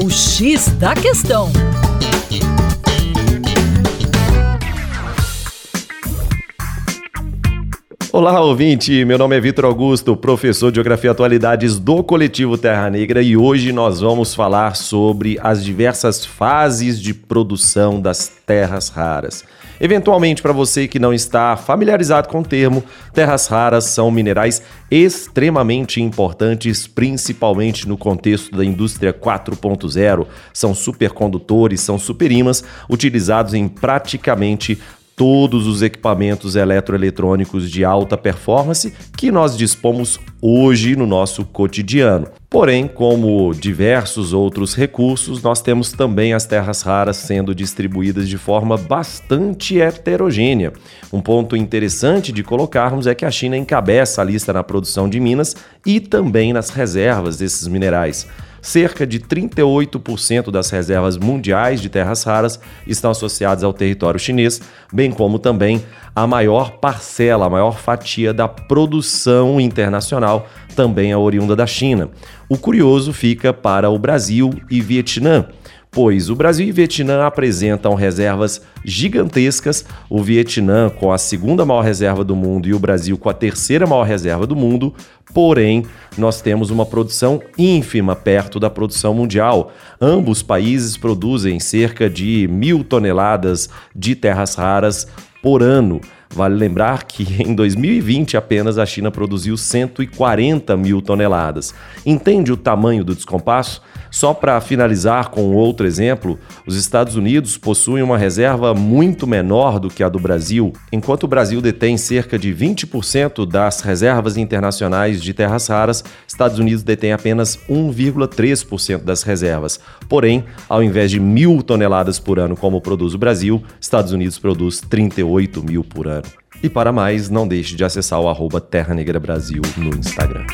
O X da Questão. Olá, ouvinte! Meu nome é Vitor Augusto, professor de Geografia e Atualidades do Coletivo Terra Negra e hoje nós vamos falar sobre as diversas fases de produção das terras raras. Eventualmente, para você que não está familiarizado com o termo, terras raras são minerais extremamente importantes, principalmente no contexto da indústria 4.0. São supercondutores, são superímãs utilizados em praticamente todos os equipamentos eletroeletrônicos de alta performance que nós dispomos hoje no nosso cotidiano. Porém, como diversos outros recursos, nós temos também as terras raras sendo distribuídas de forma bastante heterogênea. Um ponto interessante de colocarmos é que a China encabeça a lista na produção de minas e também nas reservas desses minerais. Cerca de 38% das reservas mundiais de terras raras estão associadas ao território chinês, bem como também a maior parcela, a maior fatia da produção internacional também é oriunda da China. O curioso fica para o Brasil e Vietnã pois o Brasil e o Vietnã apresentam reservas gigantescas, o Vietnã com a segunda maior reserva do mundo e o Brasil com a terceira maior reserva do mundo, porém, nós temos uma produção ínfima perto da produção mundial. Ambos países produzem cerca de mil toneladas de terras raras por ano. Vale lembrar que em 2020 apenas a China produziu 140 mil toneladas. Entende o tamanho do descompasso? Só para finalizar com outro exemplo, os Estados Unidos possuem uma reserva muito menor do que a do Brasil, enquanto o Brasil detém cerca de 20% das reservas internacionais de terras raras, Estados Unidos detém apenas 1,3% das reservas. Porém, ao invés de mil toneladas por ano como produz o Brasil, Estados Unidos produz 38 mil por ano. E para mais, não deixe de acessar o arroba Terra Negra Brasil no Instagram.